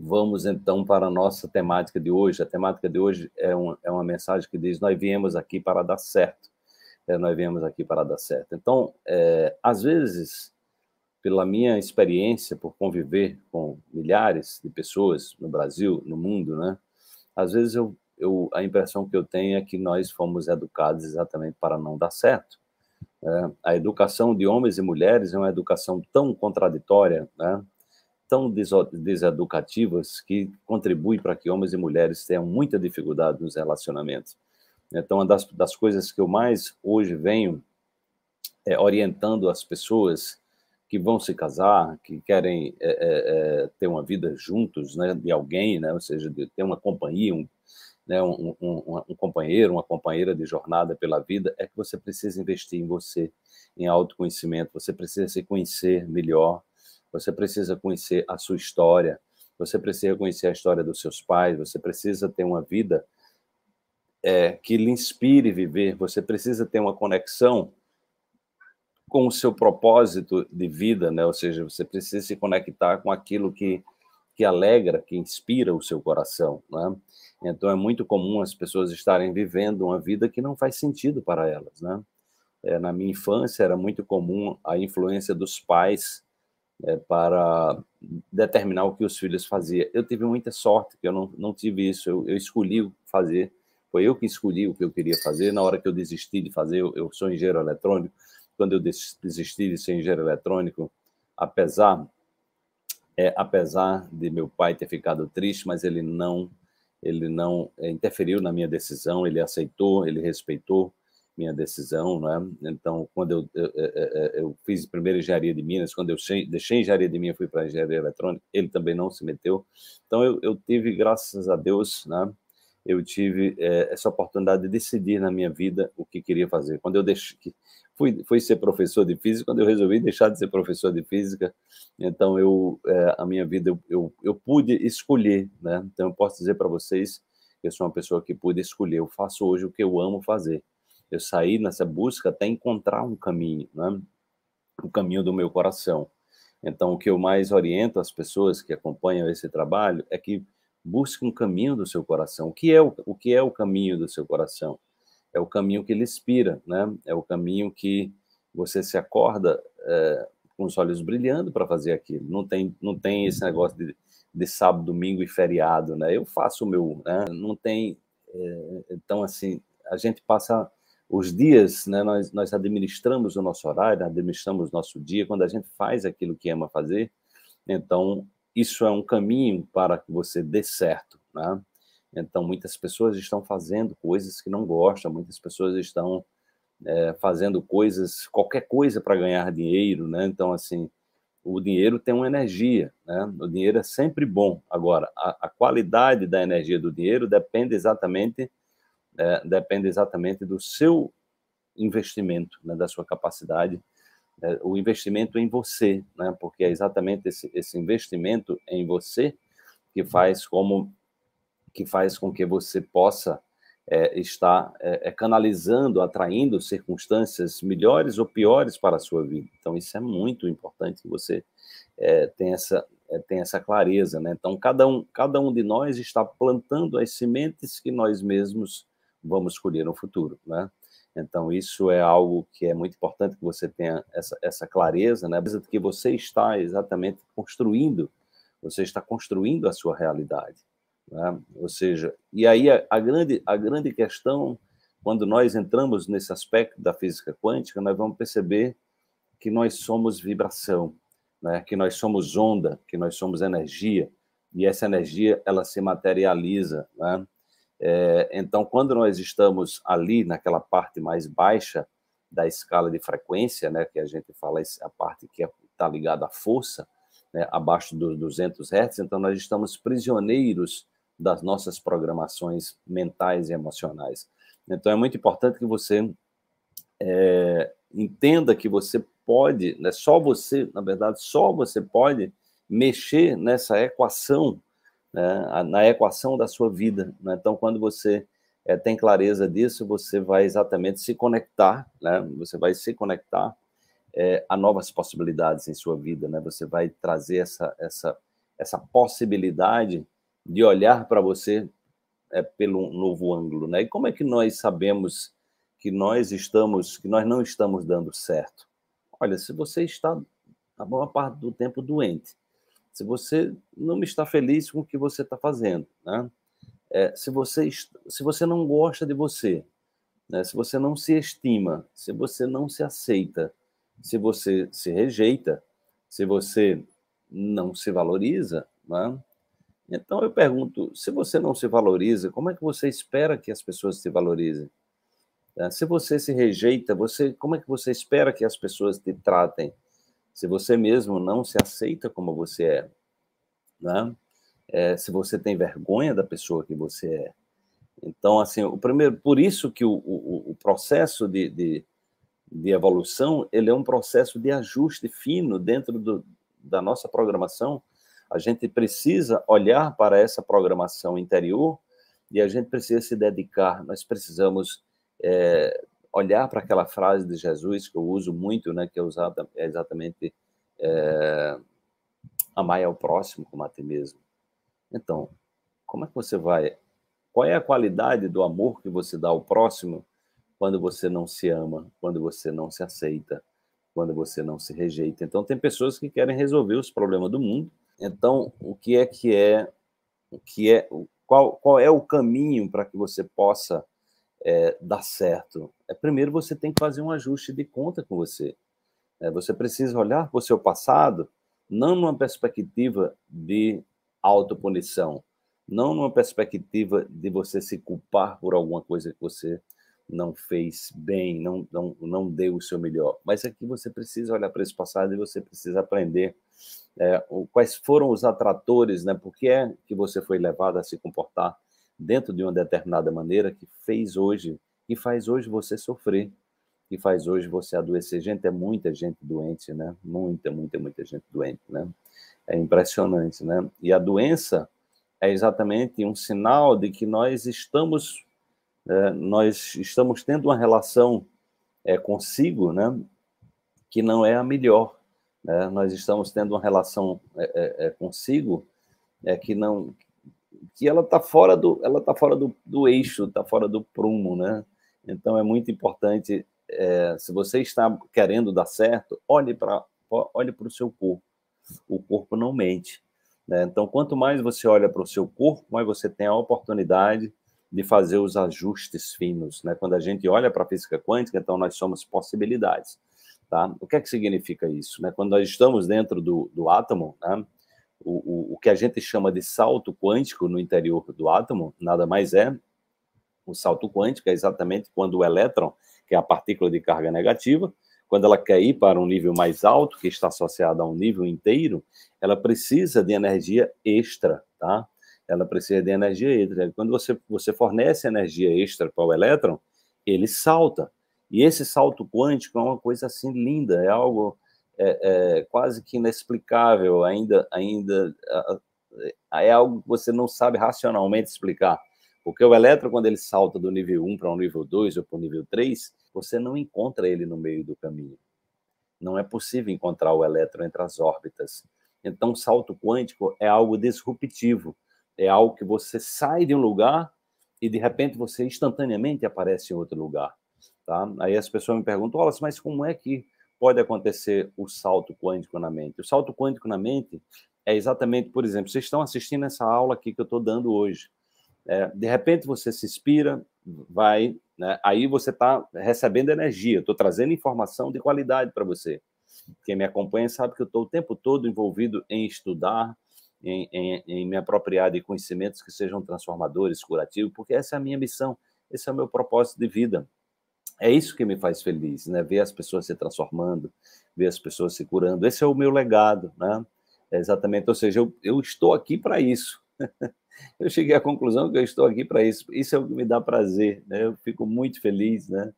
vamos então para a nossa temática de hoje. A temática de hoje é, um, é uma mensagem que diz: Nós viemos aqui para dar certo. É, nós viemos aqui para dar certo. Então, é, às vezes, pela minha experiência, por conviver com milhares de pessoas no Brasil, no mundo, né? Às vezes eu, eu a impressão que eu tenho é que nós fomos educados exatamente para não dar certo. É, a educação de homens e mulheres é uma educação tão contraditória, né? Tão deseducativas que contribui para que homens e mulheres tenham muita dificuldade nos relacionamentos. Então, uma das, das coisas que eu mais hoje venho é, orientando as pessoas que vão se casar, que querem é, é, é ter uma vida juntos, né, de alguém, né, ou seja, de ter uma companhia, um, né, um, um, um, companheiro, uma companheira de jornada pela vida, é que você precisa investir em você, em autoconhecimento, você precisa se conhecer melhor, você precisa conhecer a sua história, você precisa conhecer a história dos seus pais, você precisa ter uma vida é, que lhe inspire viver, você precisa ter uma conexão com o seu propósito de vida, né? Ou seja, você precisa se conectar com aquilo que que alegra, que inspira o seu coração, né? Então é muito comum as pessoas estarem vivendo uma vida que não faz sentido para elas, né? É, na minha infância era muito comum a influência dos pais é, para determinar o que os filhos faziam. Eu tive muita sorte que eu não, não tive isso, eu, eu escolhi fazer, foi eu que escolhi o que eu queria fazer. Na hora que eu desisti de fazer, eu, eu sou engenheiro eletrônico, quando eu desisti de ser engenheiro eletrônico, apesar é, apesar de meu pai ter ficado triste, mas ele não ele não é, interferiu na minha decisão, ele aceitou, ele respeitou minha decisão, né? Então, quando eu, eu, eu, fiz primeiro engenharia de Minas, quando eu deixei engenharia de Minas, fui para engenharia eletrônica, ele também não se meteu. Então, eu, eu tive, graças a Deus, né? Eu tive é, essa oportunidade de decidir na minha vida o que queria fazer. Quando eu deixei, fui, fui ser professor de física, quando eu resolvi deixar de ser professor de física, então eu, é, a minha vida, eu, eu, eu pude escolher, né? Então, eu posso dizer para vocês que eu sou uma pessoa que pude escolher. Eu faço hoje o que eu amo fazer eu saí nessa busca até encontrar um caminho, né? o caminho do meu coração. Então, o que eu mais oriento as pessoas que acompanham esse trabalho é que busque um caminho do seu coração. O que é o, o que é o caminho do seu coração? É o caminho que lhe inspira, né? É o caminho que você se acorda é, com os olhos brilhando para fazer aquilo. Não tem, não tem esse negócio de, de sábado, domingo e feriado, né? Eu faço o meu, né? Não tem. É, então, assim, a gente passa os dias, né, nós, nós administramos o nosso horário, administramos o nosso dia, quando a gente faz aquilo que ama fazer, então isso é um caminho para que você dê certo, né? Então muitas pessoas estão fazendo coisas que não gostam, muitas pessoas estão é, fazendo coisas, qualquer coisa para ganhar dinheiro, né? Então assim, o dinheiro tem uma energia, né? O dinheiro é sempre bom. Agora, a, a qualidade da energia do dinheiro depende exatamente é, depende exatamente do seu investimento, né, da sua capacidade, é, o investimento em você, né, porque é exatamente esse, esse investimento em você que faz como que faz com que você possa é, estar é, é, canalizando, atraindo circunstâncias melhores ou piores para a sua vida. Então isso é muito importante que você é, tenha essa tenha essa clareza, né? Então cada um cada um de nós está plantando as sementes que nós mesmos vamos escolher no futuro, né? Então, isso é algo que é muito importante que você tenha essa, essa clareza, né? Que você está exatamente construindo, você está construindo a sua realidade, né? Ou seja, e aí a, a, grande, a grande questão, quando nós entramos nesse aspecto da física quântica, nós vamos perceber que nós somos vibração, né? Que nós somos onda, que nós somos energia, e essa energia, ela se materializa, né? É, então, quando nós estamos ali naquela parte mais baixa da escala de frequência, né, que a gente fala a parte que está ligada à força, né, abaixo dos 200 Hz, então nós estamos prisioneiros das nossas programações mentais e emocionais. Então, é muito importante que você é, entenda que você pode, né, só você, na verdade, só você pode mexer nessa equação né, na equação da sua vida. Né? Então, quando você é, tem clareza disso, você vai exatamente se conectar, né? você vai se conectar é, a novas possibilidades em sua vida, né? você vai trazer essa, essa, essa possibilidade de olhar para você é, pelo novo ângulo, né? E como é que nós sabemos que nós estamos, que nós não estamos dando certo? Olha, se você está a maior parte do tempo doente, se você não está feliz com o que você está fazendo, né? É, se você se você não gosta de você, né? Se você não se estima, se você não se aceita, se você se rejeita, se você não se valoriza, né? Então eu pergunto, se você não se valoriza, como é que você espera que as pessoas se valorizem? É, se você se rejeita, você, como é que você espera que as pessoas te tratem? Se você mesmo não se aceita como você é, né? É, se você tem vergonha da pessoa que você é. Então, assim, o primeiro, por isso que o, o, o processo de, de, de, evolução ele é um processo de ajuste fino dentro do, da nossa programação. A gente precisa olhar para essa programação interior e a gente precisa se dedicar. Nós precisamos é, olhar para aquela frase de Jesus que eu uso muito, né, que é usada é exatamente é, amar ao próximo como a ti mesmo. Então, como é que você vai? Qual é a qualidade do amor que você dá ao próximo quando você não se ama, quando você não se aceita, quando você não se rejeita? Então, tem pessoas que querem resolver os problemas do mundo. Então, o que é que é, o que é, qual, qual é o caminho para que você possa é, dar certo? É primeiro você tem que fazer um ajuste de conta com você. É, você precisa olhar para o seu passado, não numa perspectiva de autopunição, não numa perspectiva de você se culpar por alguma coisa que você não fez bem, não, não, não deu o seu melhor, mas é que você precisa olhar para esse passado e você precisa aprender é, quais foram os atratores, né? Por que é que você foi levado a se comportar dentro de uma determinada maneira que fez hoje, e faz hoje você sofrer, que faz hoje você adoecer. Gente, é muita gente doente, né? Muita, muita, muita gente doente, né? É impressionante, né? E a doença é exatamente um sinal de que nós estamos é, nós estamos tendo uma relação é, consigo, né? Que não é a melhor. Né? Nós estamos tendo uma relação é, é, é consigo é, que não que ela está fora do ela tá fora do, do eixo, está fora do prumo, né? Então é muito importante é, se você está querendo dar certo, olhe para olhe para o seu corpo. O corpo não mente. Né? Então, quanto mais você olha para o seu corpo, mais você tem a oportunidade de fazer os ajustes finos. Né? Quando a gente olha para a física quântica, então nós somos possibilidades. Tá? O que é que significa isso? Né? Quando nós estamos dentro do, do átomo, né? O, o, o que a gente chama de salto quântico no interior do átomo, nada mais é o salto quântico, é exatamente quando o elétron que é a partícula de carga negativa, quando ela quer ir para um nível mais alto, que está associado a um nível inteiro, ela precisa de energia extra, tá? Ela precisa de energia extra. Quando você, você fornece energia extra para o elétron, ele salta. E esse salto quântico é uma coisa assim linda, é algo é, é, quase que inexplicável, ainda, ainda é algo que você não sabe racionalmente explicar. Porque o elétron, quando ele salta do nível 1 para o nível 2 ou para o nível 3, você não encontra ele no meio do caminho. Não é possível encontrar o elétron entre as órbitas. Então, salto quântico é algo disruptivo. É algo que você sai de um lugar e, de repente, você instantaneamente aparece em outro lugar. Tá? Aí as pessoas me perguntam, mas como é que pode acontecer o salto quântico na mente? O salto quântico na mente é exatamente, por exemplo, vocês estão assistindo essa aula aqui que eu estou dando hoje. É, de repente você se inspira, vai, né? aí você está recebendo energia, estou trazendo informação de qualidade para você. Quem me acompanha sabe que eu estou o tempo todo envolvido em estudar, em, em, em, me apropriar de conhecimentos que sejam transformadores, curativos, porque essa é a minha missão, esse é o meu propósito de vida. É isso que me faz feliz, né? Ver as pessoas se transformando, ver as pessoas se curando. Esse é o meu legado, né? É exatamente, ou seja, eu, eu estou aqui para isso. eu cheguei à conclusão que eu estou aqui para isso. Isso é o que me dá prazer, né? Eu fico muito feliz, né?